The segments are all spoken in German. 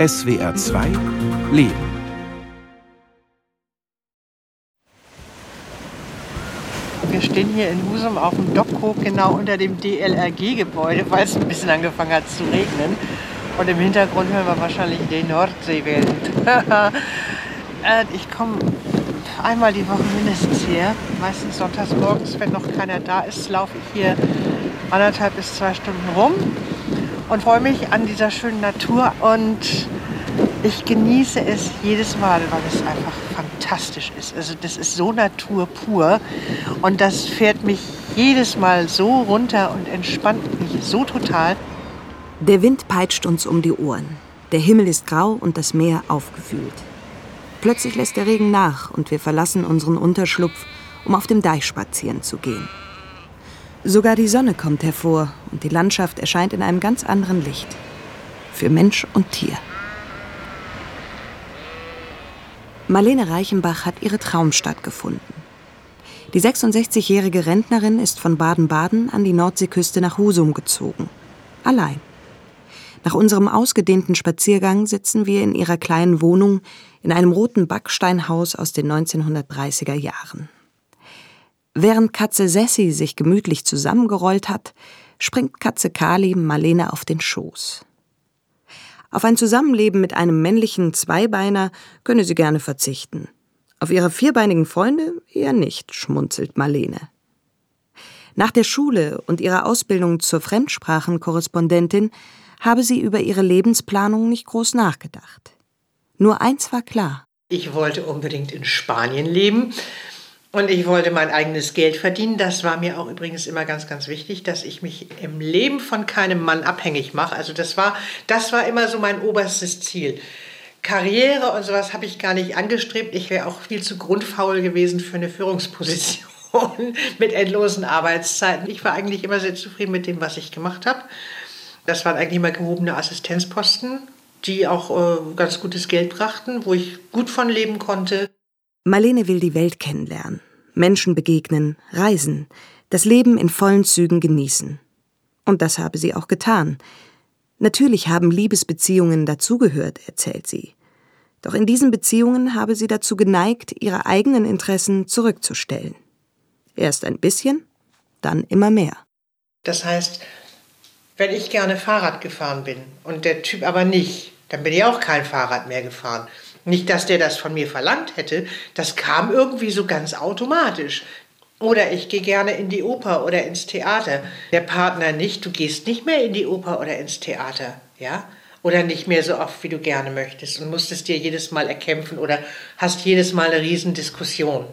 SWR 2 Leben. Wir stehen hier in Husum auf dem Dockhof, genau unter dem DLRG-Gebäude, weil es ein bisschen angefangen hat zu regnen. Und im Hintergrund hören wir wahrscheinlich den Nordseewind. Äh, ich komme einmal die Woche mindestens hier. Meistens sonntags morgens, wenn noch keiner da ist, laufe ich hier anderthalb bis zwei Stunden rum und freue mich an dieser schönen Natur und ich genieße es jedes Mal, weil es einfach fantastisch ist. Also das ist so Natur pur und das fährt mich jedes Mal so runter und entspannt mich so total. Der Wind peitscht uns um die Ohren. Der Himmel ist grau und das Meer aufgewühlt. Plötzlich lässt der Regen nach und wir verlassen unseren Unterschlupf, um auf dem Deich spazieren zu gehen. Sogar die Sonne kommt hervor und die Landschaft erscheint in einem ganz anderen Licht. Für Mensch und Tier. Marlene Reichenbach hat ihre Traumstadt gefunden. Die 66-jährige Rentnerin ist von Baden-Baden an die Nordseeküste nach Husum gezogen. Allein. Nach unserem ausgedehnten Spaziergang sitzen wir in ihrer kleinen Wohnung in einem roten Backsteinhaus aus den 1930er Jahren. Während Katze Sessi sich gemütlich zusammengerollt hat, springt Katze Kali Marlene auf den Schoß. Auf ein Zusammenleben mit einem männlichen Zweibeiner könne sie gerne verzichten. Auf ihre vierbeinigen Freunde eher nicht, schmunzelt Marlene. Nach der Schule und ihrer Ausbildung zur Fremdsprachenkorrespondentin habe sie über ihre Lebensplanung nicht groß nachgedacht. Nur eins war klar. Ich wollte unbedingt in Spanien leben und ich wollte mein eigenes Geld verdienen. Das war mir auch übrigens immer ganz, ganz wichtig, dass ich mich im Leben von keinem Mann abhängig mache. Also das war, das war immer so mein oberstes Ziel. Karriere und sowas habe ich gar nicht angestrebt. Ich wäre auch viel zu grundfaul gewesen für eine Führungsposition mit endlosen Arbeitszeiten. Ich war eigentlich immer sehr zufrieden mit dem, was ich gemacht habe. Das waren eigentlich immer gehobene Assistenzposten, die auch äh, ganz gutes Geld brachten, wo ich gut von leben konnte. Marlene will die Welt kennenlernen, Menschen begegnen, reisen, das Leben in vollen Zügen genießen. Und das habe sie auch getan. Natürlich haben Liebesbeziehungen dazugehört, erzählt sie. Doch in diesen Beziehungen habe sie dazu geneigt, ihre eigenen Interessen zurückzustellen. Erst ein bisschen, dann immer mehr. Das heißt, wenn ich gerne Fahrrad gefahren bin und der Typ aber nicht, dann bin ich auch kein Fahrrad mehr gefahren. Nicht, dass der das von mir verlangt hätte, das kam irgendwie so ganz automatisch. Oder ich gehe gerne in die Oper oder ins Theater. Der Partner nicht, du gehst nicht mehr in die Oper oder ins Theater, ja? Oder nicht mehr so oft, wie du gerne möchtest und musstest dir jedes Mal erkämpfen oder hast jedes Mal eine Riesendiskussion.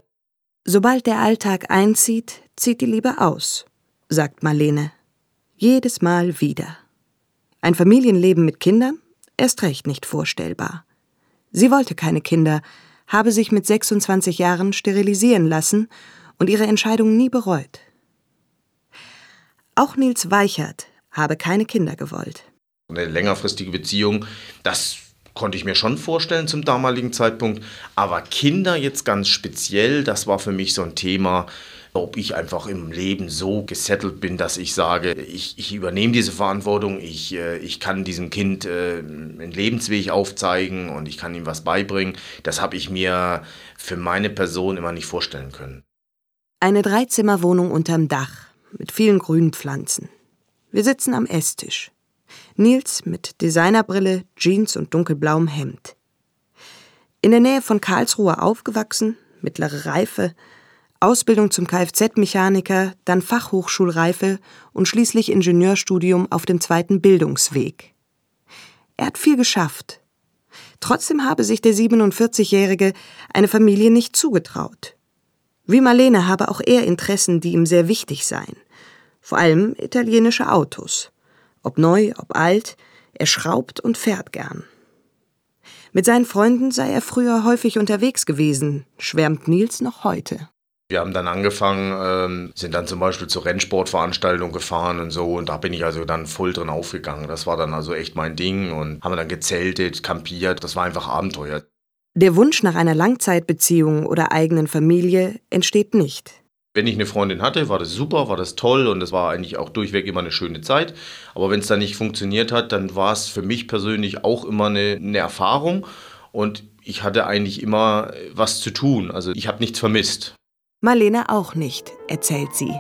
Sobald der Alltag einzieht, zieht die Liebe aus, sagt Marlene. Jedes Mal wieder. Ein Familienleben mit Kindern? Erst recht nicht vorstellbar. Sie wollte keine Kinder, habe sich mit 26 Jahren sterilisieren lassen und ihre Entscheidung nie bereut. Auch Nils Weichert habe keine Kinder gewollt. Eine längerfristige Beziehung, das konnte ich mir schon vorstellen zum damaligen Zeitpunkt. Aber Kinder jetzt ganz speziell, das war für mich so ein Thema, ob ich einfach im Leben so gesettelt bin, dass ich sage, ich, ich übernehme diese Verantwortung, ich, äh, ich kann diesem Kind äh, einen Lebensweg aufzeigen und ich kann ihm was beibringen. Das habe ich mir für meine Person immer nicht vorstellen können. Eine Dreizimmerwohnung unterm Dach mit vielen grünen Pflanzen. Wir sitzen am Esstisch. Nils mit Designerbrille, Jeans und dunkelblauem Hemd. In der Nähe von Karlsruhe aufgewachsen, mittlere Reife, Ausbildung zum Kfz-Mechaniker, dann Fachhochschulreife und schließlich Ingenieurstudium auf dem zweiten Bildungsweg. Er hat viel geschafft. Trotzdem habe sich der 47-Jährige eine Familie nicht zugetraut. Wie Marlene habe auch er Interessen, die ihm sehr wichtig seien. Vor allem italienische Autos. Ob neu, ob alt, er schraubt und fährt gern. Mit seinen Freunden sei er früher häufig unterwegs gewesen, schwärmt Nils noch heute. Wir haben dann angefangen, ähm, sind dann zum Beispiel zur Rennsportveranstaltung gefahren und so und da bin ich also dann voll drin aufgegangen. Das war dann also echt mein Ding und haben dann gezeltet, kampiert, das war einfach Abenteuer. Der Wunsch nach einer Langzeitbeziehung oder eigenen Familie entsteht nicht. Wenn ich eine Freundin hatte, war das super, war das toll und es war eigentlich auch durchweg immer eine schöne Zeit. Aber wenn es dann nicht funktioniert hat, dann war es für mich persönlich auch immer eine, eine Erfahrung und ich hatte eigentlich immer was zu tun. Also ich habe nichts vermisst. Marlene auch nicht, erzählt sie.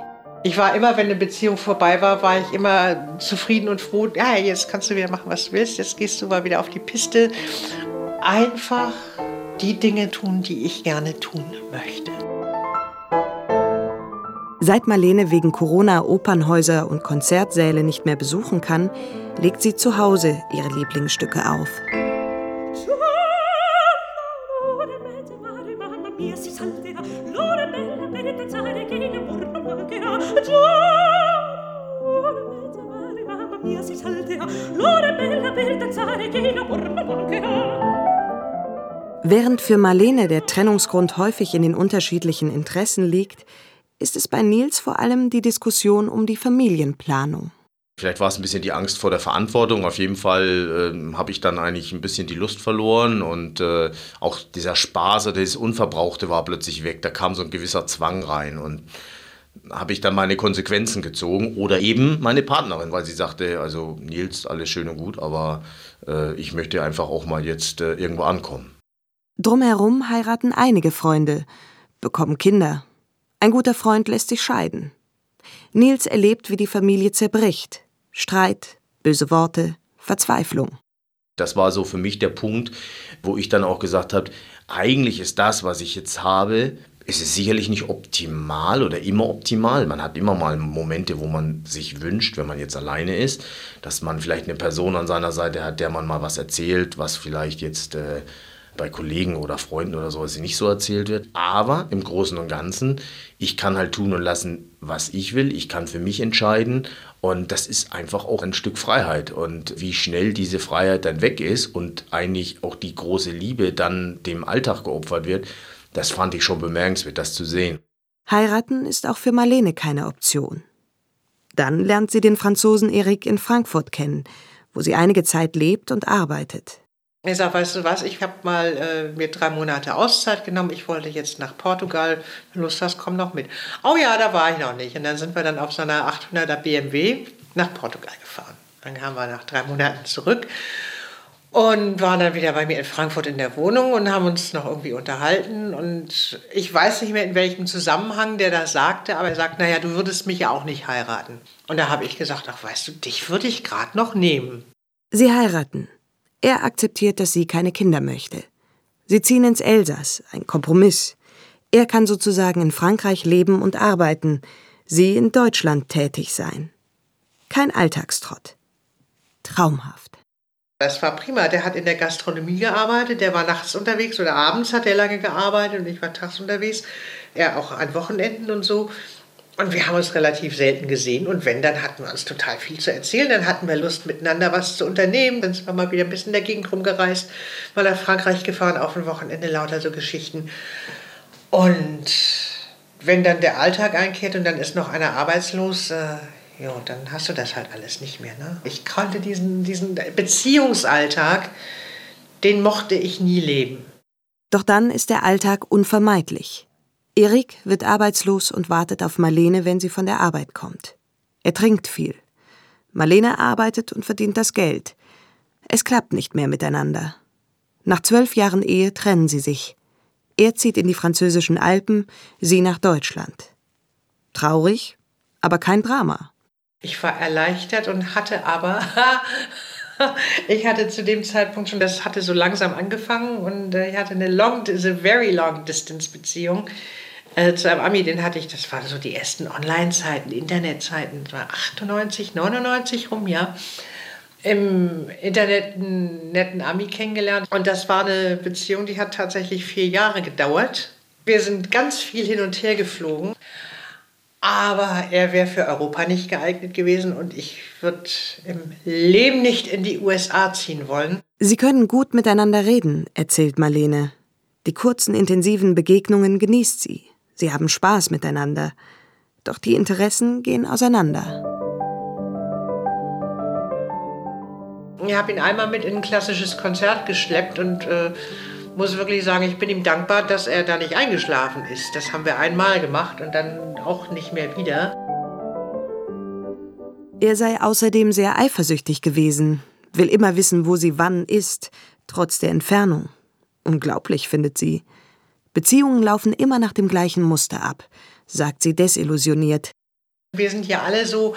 Ich war immer, wenn eine Beziehung vorbei war, war ich immer zufrieden und froh. Ja, jetzt kannst du wieder machen, was du willst. Jetzt gehst du mal wieder auf die Piste. Einfach die Dinge tun, die ich gerne tun möchte. Seit Marlene wegen Corona Opernhäuser und Konzertsäle nicht mehr besuchen kann, legt sie zu Hause ihre Lieblingsstücke auf. Während für Marlene der Trennungsgrund häufig in den unterschiedlichen Interessen liegt, ist es bei Nils vor allem die Diskussion um die Familienplanung. Vielleicht war es ein bisschen die Angst vor der Verantwortung. Auf jeden Fall äh, habe ich dann eigentlich ein bisschen die Lust verloren und äh, auch dieser Spaß oder dieses Unverbrauchte war plötzlich weg. Da kam so ein gewisser Zwang rein und habe ich dann meine Konsequenzen gezogen oder eben meine Partnerin, weil sie sagte, also Nils, alles schön und gut, aber äh, ich möchte einfach auch mal jetzt äh, irgendwo ankommen. Drumherum heiraten einige Freunde, bekommen Kinder, ein guter Freund lässt sich scheiden. Nils erlebt, wie die Familie zerbricht. Streit, böse Worte, Verzweiflung. Das war so für mich der Punkt, wo ich dann auch gesagt habe, eigentlich ist das, was ich jetzt habe, ist es sicherlich nicht optimal oder immer optimal. Man hat immer mal Momente, wo man sich wünscht, wenn man jetzt alleine ist, dass man vielleicht eine Person an seiner Seite hat, der man mal was erzählt, was vielleicht jetzt äh, bei Kollegen oder Freunden oder so nicht so erzählt wird. Aber im Großen und Ganzen, ich kann halt tun und lassen, was ich will. Ich kann für mich entscheiden. Und das ist einfach auch ein Stück Freiheit. Und wie schnell diese Freiheit dann weg ist und eigentlich auch die große Liebe dann dem Alltag geopfert wird, das fand ich schon bemerkenswert, das zu sehen. Heiraten ist auch für Marlene keine Option. Dann lernt sie den Franzosen Erik in Frankfurt kennen, wo sie einige Zeit lebt und arbeitet. Ich sage, weißt du was, ich habe mal äh, mir drei Monate Auszeit genommen. Ich wollte jetzt nach Portugal. Wenn Lust hast, komm noch mit. Oh ja, da war ich noch nicht. Und dann sind wir dann auf so einer 800er BMW nach Portugal gefahren. Dann kamen wir nach drei Monaten zurück und waren dann wieder bei mir in Frankfurt in der Wohnung und haben uns noch irgendwie unterhalten. Und ich weiß nicht mehr, in welchem Zusammenhang der das sagte, aber er sagt, naja, du würdest mich ja auch nicht heiraten. Und da habe ich gesagt, ach weißt du, dich würde ich gerade noch nehmen. Sie heiraten. Er akzeptiert, dass sie keine Kinder möchte. Sie ziehen ins Elsass, ein Kompromiss. Er kann sozusagen in Frankreich leben und arbeiten, sie in Deutschland tätig sein. Kein Alltagstrott. Traumhaft. Das war prima. Der hat in der Gastronomie gearbeitet, der war nachts unterwegs oder abends hat er lange gearbeitet und ich war tags unterwegs. Er auch an Wochenenden und so. Und wir haben uns relativ selten gesehen. Und wenn, dann hatten wir uns total viel zu erzählen. Dann hatten wir Lust, miteinander was zu unternehmen. Dann sind wir mal wieder ein bisschen in der Gegend rumgereist, mal nach Frankreich gefahren, auf ein Wochenende, lauter so Geschichten. Und wenn dann der Alltag einkehrt und dann ist noch einer arbeitslos, äh, ja, dann hast du das halt alles nicht mehr. Ne? Ich konnte diesen, diesen Beziehungsalltag, den mochte ich nie leben. Doch dann ist der Alltag unvermeidlich. Erik wird arbeitslos und wartet auf Marlene, wenn sie von der Arbeit kommt. Er trinkt viel. Marlene arbeitet und verdient das Geld. Es klappt nicht mehr miteinander. Nach zwölf Jahren Ehe trennen sie sich. Er zieht in die französischen Alpen, sie nach Deutschland. Traurig, aber kein Drama. Ich war erleichtert und hatte aber, ich hatte zu dem Zeitpunkt schon, das hatte so langsam angefangen und äh, ich hatte eine long, a very long distance Beziehung äh, zu einem Ami, den hatte ich, das waren so die ersten Online-Zeiten, Internetzeiten, das war 98, 99 rum, ja. Im Internet einen netten Ami kennengelernt und das war eine Beziehung, die hat tatsächlich vier Jahre gedauert. Wir sind ganz viel hin und her geflogen, aber er wäre für Europa nicht geeignet gewesen und ich würde im Leben nicht in die USA ziehen wollen. Sie können gut miteinander reden, erzählt Marlene. Die kurzen, intensiven Begegnungen genießt sie. Sie haben Spaß miteinander. Doch die Interessen gehen auseinander. Ich habe ihn einmal mit in ein klassisches Konzert geschleppt und äh, muss wirklich sagen, ich bin ihm dankbar, dass er da nicht eingeschlafen ist. Das haben wir einmal gemacht und dann auch nicht mehr wieder. Er sei außerdem sehr eifersüchtig gewesen, will immer wissen, wo sie wann ist, trotz der Entfernung. Unglaublich, findet sie. Beziehungen laufen immer nach dem gleichen Muster ab, sagt sie desillusioniert. Wir sind ja alle so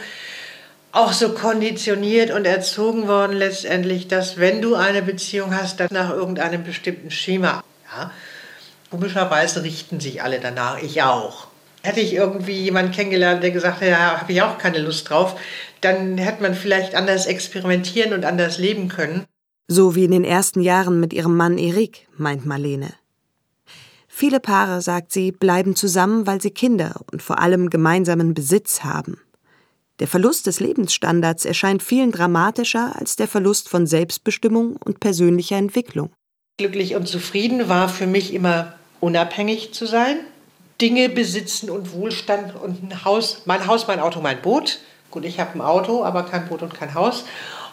auch so konditioniert und erzogen worden letztendlich, dass wenn du eine Beziehung hast, dann nach irgendeinem bestimmten Schema. Ja? Komischerweise richten sich alle danach, ich auch. Hätte ich irgendwie jemanden kennengelernt, der gesagt hat, ja, habe ich auch keine Lust drauf, dann hätte man vielleicht anders experimentieren und anders leben können. So wie in den ersten Jahren mit ihrem Mann Erik, meint Marlene. Viele Paare, sagt sie, bleiben zusammen, weil sie Kinder und vor allem gemeinsamen Besitz haben. Der Verlust des Lebensstandards erscheint vielen dramatischer als der Verlust von Selbstbestimmung und persönlicher Entwicklung. Glücklich und zufrieden war für mich immer unabhängig zu sein, Dinge besitzen und Wohlstand und ein Haus, mein Haus, mein Auto, mein Boot. Gut, ich habe ein Auto, aber kein Boot und kein Haus.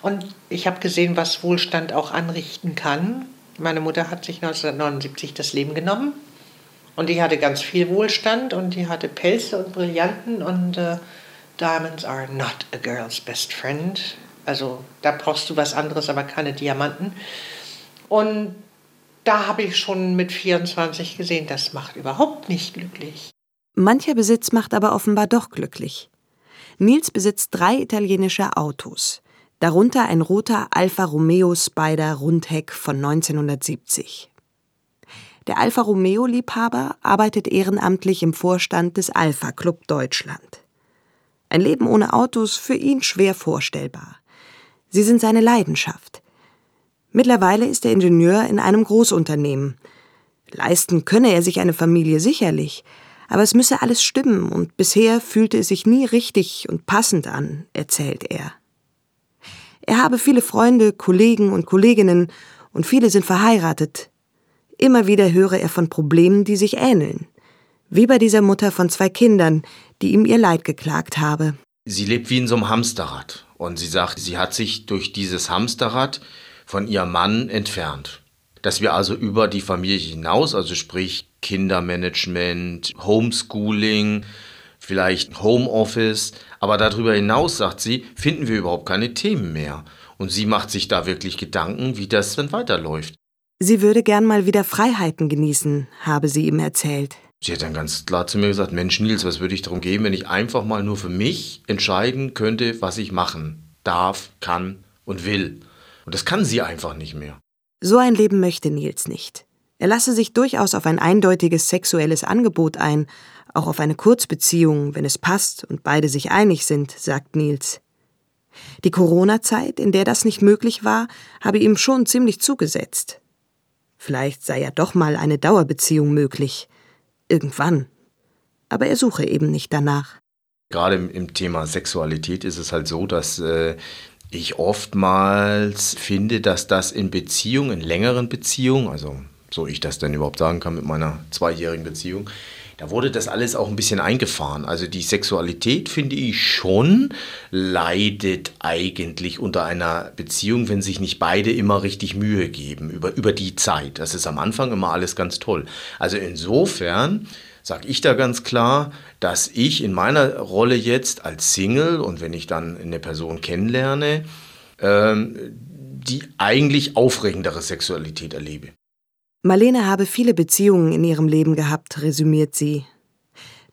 Und ich habe gesehen, was Wohlstand auch anrichten kann. Meine Mutter hat sich 1979 das Leben genommen. Und die hatte ganz viel Wohlstand und die hatte Pelze und Brillanten und äh, Diamonds are not a girl's best friend. Also da brauchst du was anderes, aber keine Diamanten. Und da habe ich schon mit 24 gesehen, das macht überhaupt nicht glücklich. Mancher Besitz macht aber offenbar doch glücklich. Nils besitzt drei italienische Autos, darunter ein roter Alfa Romeo Spider Rundheck von 1970. Der Alfa Romeo-Liebhaber arbeitet ehrenamtlich im Vorstand des Alpha Club Deutschland. Ein Leben ohne Autos für ihn schwer vorstellbar. Sie sind seine Leidenschaft. Mittlerweile ist er Ingenieur in einem Großunternehmen. Leisten könne er sich eine Familie sicherlich, aber es müsse alles stimmen und bisher fühlte es sich nie richtig und passend an, erzählt er. Er habe viele Freunde, Kollegen und Kolleginnen und viele sind verheiratet. Immer wieder höre er von Problemen, die sich ähneln. Wie bei dieser Mutter von zwei Kindern, die ihm ihr Leid geklagt habe. Sie lebt wie in so einem Hamsterrad. Und sie sagt, sie hat sich durch dieses Hamsterrad von ihrem Mann entfernt. Dass wir also über die Familie hinaus, also sprich Kindermanagement, Homeschooling, vielleicht Homeoffice, aber darüber hinaus, sagt sie, finden wir überhaupt keine Themen mehr. Und sie macht sich da wirklich Gedanken, wie das dann weiterläuft. Sie würde gern mal wieder Freiheiten genießen, habe sie ihm erzählt. Sie hat dann ganz klar zu mir gesagt, Mensch Nils, was würde ich darum geben, wenn ich einfach mal nur für mich entscheiden könnte, was ich machen darf, kann und will. Und das kann sie einfach nicht mehr. So ein Leben möchte Nils nicht. Er lasse sich durchaus auf ein eindeutiges sexuelles Angebot ein, auch auf eine Kurzbeziehung, wenn es passt und beide sich einig sind, sagt Nils. Die Corona-Zeit, in der das nicht möglich war, habe ihm schon ziemlich zugesetzt. Vielleicht sei ja doch mal eine Dauerbeziehung möglich. Irgendwann. Aber er suche eben nicht danach. Gerade im, Thema Sexualität ist es halt so, dass äh, ich oftmals finde, dass das in Beziehungen, in längeren Beziehungen, also so ich das denn überhaupt sagen kann mit meiner zweijährigen Beziehung, da wurde das alles auch ein bisschen eingefahren. Also die Sexualität, finde ich schon, leidet eigentlich unter einer Beziehung, wenn sich nicht beide immer richtig Mühe geben über, über die Zeit. Das ist am Anfang immer alles ganz toll. Also insofern sage ich da ganz klar, dass ich in meiner Rolle jetzt als Single und wenn ich dann eine Person kennenlerne, ähm, die eigentlich aufregendere Sexualität erlebe. Marlene habe viele Beziehungen in ihrem Leben gehabt, resümiert sie.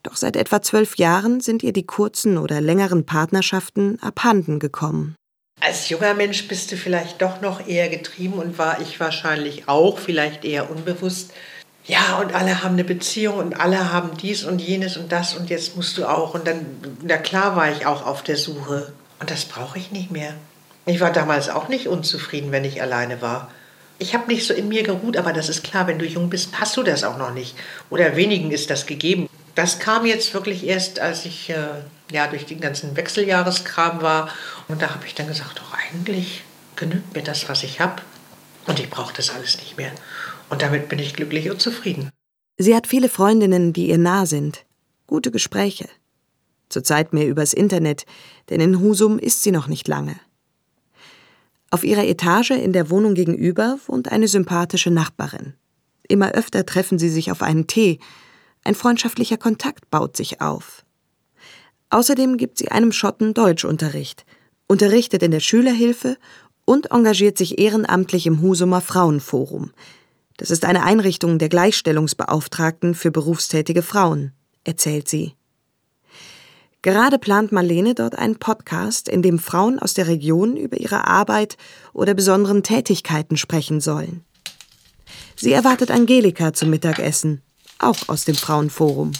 Doch seit etwa zwölf Jahren sind ihr die kurzen oder längeren Partnerschaften abhanden gekommen. Als junger Mensch bist du vielleicht doch noch eher getrieben und war ich wahrscheinlich auch, vielleicht eher unbewusst. Ja, und alle haben eine Beziehung und alle haben dies und jenes und das und jetzt musst du auch. Und dann, na klar war ich auch auf der Suche. Und das brauche ich nicht mehr. Ich war damals auch nicht unzufrieden, wenn ich alleine war ich habe nicht so in mir geruht, aber das ist klar, wenn du jung bist, hast du das auch noch nicht. Oder wenigen ist das gegeben. Das kam jetzt wirklich erst, als ich äh, ja, durch den ganzen Wechseljahreskram war. Und da habe ich dann gesagt, doch eigentlich genügt mir das, was ich habe. Und ich brauche das alles nicht mehr. Und damit bin ich glücklich und zufrieden. Sie hat viele Freundinnen, die ihr nah sind. Gute Gespräche. Zurzeit mehr übers Internet, denn in Husum ist sie noch nicht lange. Auf ihrer Etage in der Wohnung gegenüber wohnt eine sympathische Nachbarin. Immer öfter treffen sie sich auf einen Tee. Ein freundschaftlicher Kontakt baut sich auf. Außerdem gibt sie einem Schotten Deutschunterricht, unterrichtet in der Schülerhilfe und engagiert sich ehrenamtlich im Husumer Frauenforum. Das ist eine Einrichtung der Gleichstellungsbeauftragten für berufstätige Frauen, erzählt sie. Gerade plant Marlene dort einen Podcast, in dem Frauen aus der Region über ihre Arbeit oder besonderen Tätigkeiten sprechen sollen. Sie erwartet Angelika zum Mittagessen, auch aus dem Frauenforum.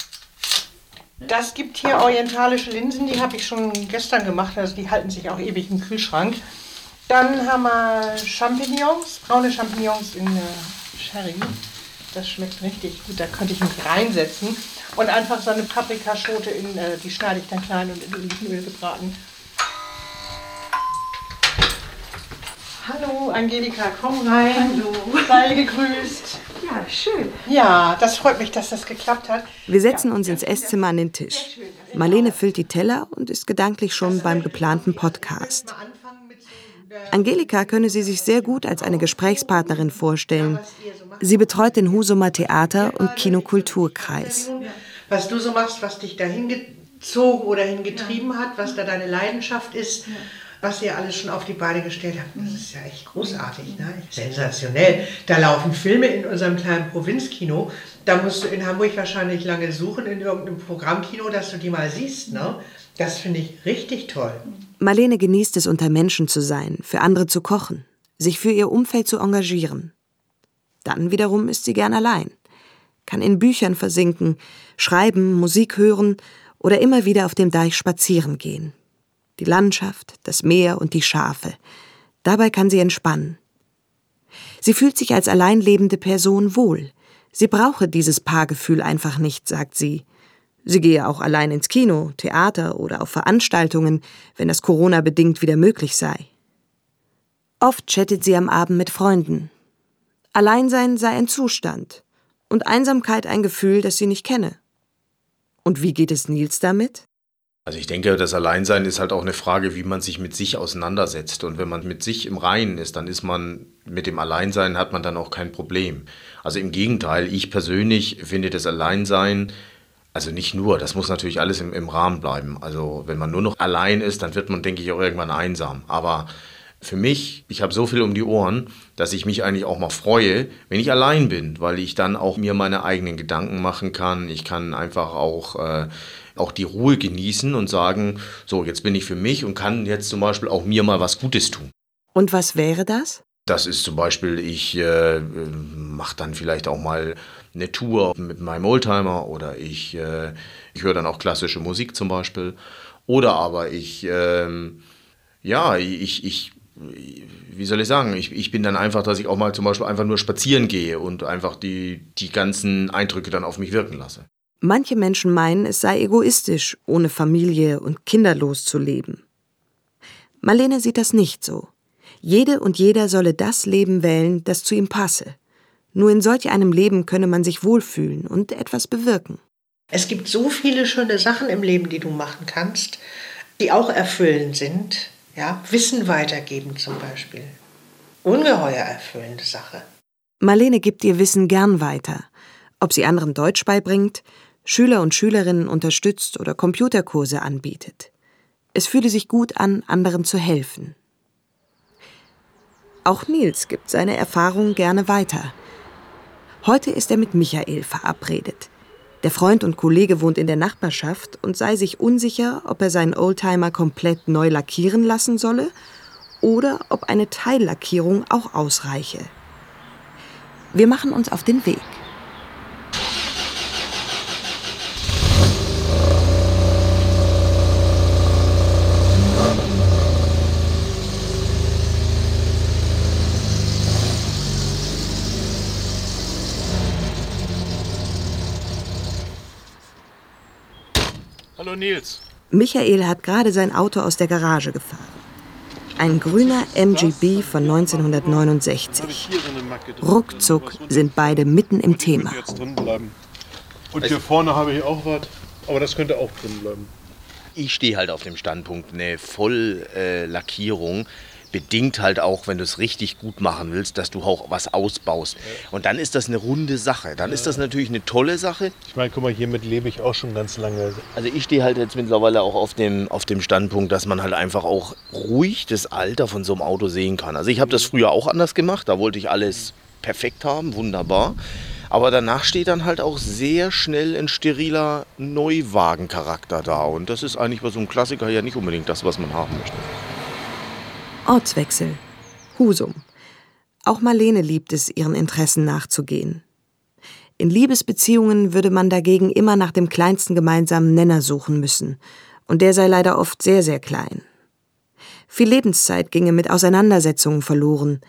Das gibt hier orientalische Linsen, die habe ich schon gestern gemacht, also die halten sich auch ewig im Kühlschrank. Dann haben wir Champignons, braune Champignons in Sherry. Das schmeckt richtig gut, da könnte ich mich reinsetzen. Und einfach so eine Paprikaschote, in, äh, die schneide ich dann klein und in Olivenöl gebraten. Hallo Angelika, komm rein. Hallo. Sei gegrüßt. Ja, schön. Ja, das freut mich, dass das geklappt hat. Wir setzen uns ins Esszimmer an den Tisch. Marlene füllt die Teller und ist gedanklich schon beim geplanten Podcast. Angelika könne sie sich sehr gut als eine Gesprächspartnerin vorstellen. Sie betreut den Husumer Theater- und Kinokulturkreis. Was du so machst, was dich dahin gezogen oder hingetrieben hat, was da deine Leidenschaft ist was ihr alles schon auf die Beine gestellt habt. Das ist ja echt großartig, ne? sensationell. Da laufen Filme in unserem kleinen Provinzkino. Da musst du in Hamburg wahrscheinlich lange suchen in irgendeinem Programmkino, dass du die mal siehst. Ne? Das finde ich richtig toll. Marlene genießt es, unter Menschen zu sein, für andere zu kochen, sich für ihr Umfeld zu engagieren. Dann wiederum ist sie gern allein, kann in Büchern versinken, schreiben, Musik hören oder immer wieder auf dem Deich spazieren gehen die Landschaft, das Meer und die Schafe. Dabei kann sie entspannen. Sie fühlt sich als allein lebende Person wohl. Sie brauche dieses Paargefühl einfach nicht, sagt sie. Sie gehe auch allein ins Kino, Theater oder auf Veranstaltungen, wenn das Corona bedingt wieder möglich sei. Oft chattet sie am Abend mit Freunden. Alleinsein sei ein Zustand und Einsamkeit ein Gefühl, das sie nicht kenne. Und wie geht es Nils damit? Also ich denke, das Alleinsein ist halt auch eine Frage, wie man sich mit sich auseinandersetzt. Und wenn man mit sich im Reinen ist, dann ist man mit dem Alleinsein hat man dann auch kein Problem. Also im Gegenteil, ich persönlich finde das Alleinsein, also nicht nur, das muss natürlich alles im, im Rahmen bleiben. Also wenn man nur noch allein ist, dann wird man, denke ich, auch irgendwann einsam. Aber für mich, ich habe so viel um die Ohren, dass ich mich eigentlich auch mal freue, wenn ich allein bin, weil ich dann auch mir meine eigenen Gedanken machen kann. Ich kann einfach auch äh, auch die Ruhe genießen und sagen, so, jetzt bin ich für mich und kann jetzt zum Beispiel auch mir mal was Gutes tun. Und was wäre das? Das ist zum Beispiel, ich äh, mache dann vielleicht auch mal eine Tour mit meinem Oldtimer oder ich, äh, ich höre dann auch klassische Musik zum Beispiel. Oder aber ich, äh, ja, ich, ich, wie soll ich sagen, ich, ich bin dann einfach, dass ich auch mal zum Beispiel einfach nur spazieren gehe und einfach die, die ganzen Eindrücke dann auf mich wirken lasse. Manche Menschen meinen, es sei egoistisch, ohne Familie und kinderlos zu leben. Marlene sieht das nicht so. Jede und jeder solle das Leben wählen, das zu ihm passe. Nur in solch einem Leben könne man sich wohlfühlen und etwas bewirken. Es gibt so viele schöne Sachen im Leben, die du machen kannst, die auch erfüllend sind. Ja, Wissen weitergeben zum Beispiel. Ungeheuer erfüllende Sache. Marlene gibt ihr Wissen gern weiter. Ob sie anderen Deutsch beibringt, Schüler und Schülerinnen unterstützt oder Computerkurse anbietet. Es fühle sich gut an, anderen zu helfen. Auch Nils gibt seine Erfahrungen gerne weiter. Heute ist er mit Michael verabredet. Der Freund und Kollege wohnt in der Nachbarschaft und sei sich unsicher, ob er seinen Oldtimer komplett neu lackieren lassen solle oder ob eine Teillackierung auch ausreiche. Wir machen uns auf den Weg. Nils. Michael hat gerade sein Auto aus der Garage gefahren. Ein grüner MGB von 1969. Ruckzuck sind beide mitten im Thema. Und hier vorne habe ich auch was, aber das könnte auch drin bleiben. Ich stehe halt auf dem Standpunkt, eine Volllackierung bedingt halt auch, wenn du es richtig gut machen willst, dass du auch was ausbaust. Und dann ist das eine runde Sache. Dann ist das natürlich eine tolle Sache. Ich meine, guck mal, hiermit lebe ich auch schon ganz lange. Also ich stehe halt jetzt mittlerweile auch auf dem, auf dem Standpunkt, dass man halt einfach auch ruhig das Alter von so einem Auto sehen kann. Also ich habe das früher auch anders gemacht. Da wollte ich alles perfekt haben, wunderbar. Aber danach steht dann halt auch sehr schnell ein steriler Neuwagencharakter da. Und das ist eigentlich bei so einem Klassiker ja nicht unbedingt das, was man haben möchte. Ortswechsel. Husum. Auch Marlene liebt es, ihren Interessen nachzugehen. In Liebesbeziehungen würde man dagegen immer nach dem kleinsten gemeinsamen Nenner suchen müssen. Und der sei leider oft sehr, sehr klein. Viel Lebenszeit ginge mit Auseinandersetzungen verloren.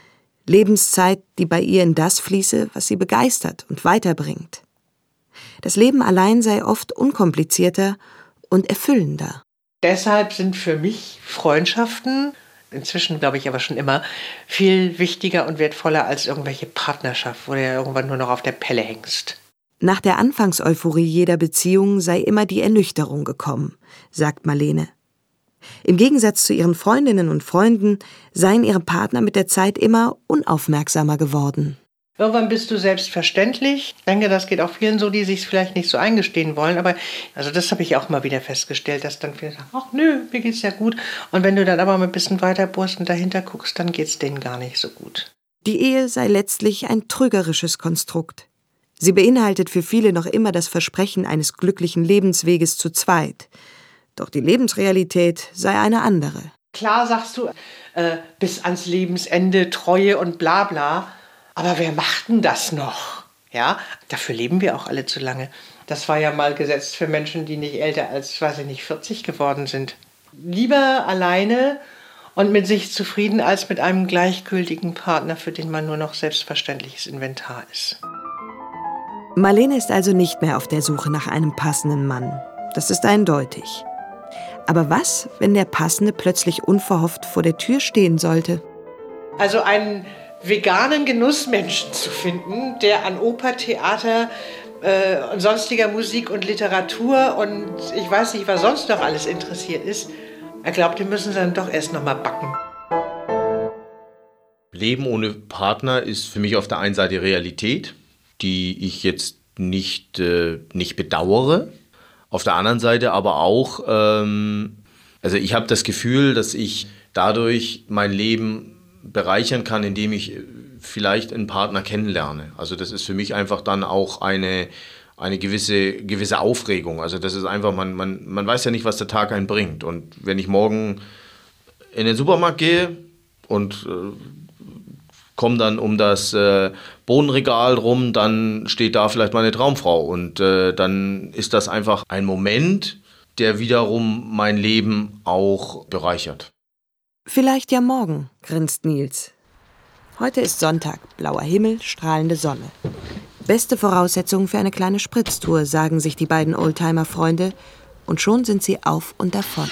Lebenszeit, die bei ihr in das fließe, was sie begeistert und weiterbringt. Das Leben allein sei oft unkomplizierter und erfüllender. Deshalb sind für mich Freundschaften inzwischen glaube ich aber schon immer, viel wichtiger und wertvoller als irgendwelche Partnerschaft, wo du ja irgendwann nur noch auf der Pelle hängst. Nach der Anfangseuphorie jeder Beziehung sei immer die Ernüchterung gekommen, sagt Marlene. Im Gegensatz zu ihren Freundinnen und Freunden seien ihre Partner mit der Zeit immer unaufmerksamer geworden. Irgendwann bist du selbstverständlich. Ich denke, das geht auch vielen so, die sich vielleicht nicht so eingestehen wollen. Aber also das habe ich auch mal wieder festgestellt, dass dann viele sagen, ach nö, mir geht's ja gut. Und wenn du dann aber mal ein bisschen weiter bohrst und dahinter guckst, dann geht's denen gar nicht so gut. Die Ehe sei letztlich ein trügerisches Konstrukt. Sie beinhaltet für viele noch immer das Versprechen eines glücklichen Lebensweges zu zweit. Doch die Lebensrealität sei eine andere. Klar sagst du, äh, bis ans Lebensende Treue und bla bla. Aber wer macht denn das noch? Ja, dafür leben wir auch alle zu lange. Das war ja mal gesetzt für Menschen, die nicht älter als, weiß ich nicht, 40 geworden sind. Lieber alleine und mit sich zufrieden als mit einem gleichgültigen Partner, für den man nur noch selbstverständliches Inventar ist. Marlene ist also nicht mehr auf der Suche nach einem passenden Mann. Das ist eindeutig. Aber was, wenn der Passende plötzlich unverhofft vor der Tür stehen sollte? Also einen veganen Genussmenschen zu finden, der an Oper, Theater äh, und sonstiger Musik und Literatur und ich weiß nicht, was sonst noch alles interessiert ist. Er glaubt, wir müssen dann doch erst noch mal backen. Leben ohne Partner ist für mich auf der einen Seite Realität, die ich jetzt nicht, äh, nicht bedauere. Auf der anderen Seite aber auch, ähm, also ich habe das Gefühl, dass ich dadurch mein Leben bereichern kann, indem ich vielleicht einen Partner kennenlerne. Also das ist für mich einfach dann auch eine, eine gewisse, gewisse Aufregung. Also das ist einfach, man, man, man weiß ja nicht, was der Tag einen bringt. Und wenn ich morgen in den Supermarkt gehe und äh, komme dann um das äh, Bohnenregal rum, dann steht da vielleicht meine Traumfrau. Und äh, dann ist das einfach ein Moment, der wiederum mein Leben auch bereichert. Vielleicht ja morgen, grinst Nils. Heute ist Sonntag, blauer Himmel, strahlende Sonne. Beste Voraussetzungen für eine kleine Spritztour, sagen sich die beiden Oldtimer-Freunde, und schon sind sie auf und davon.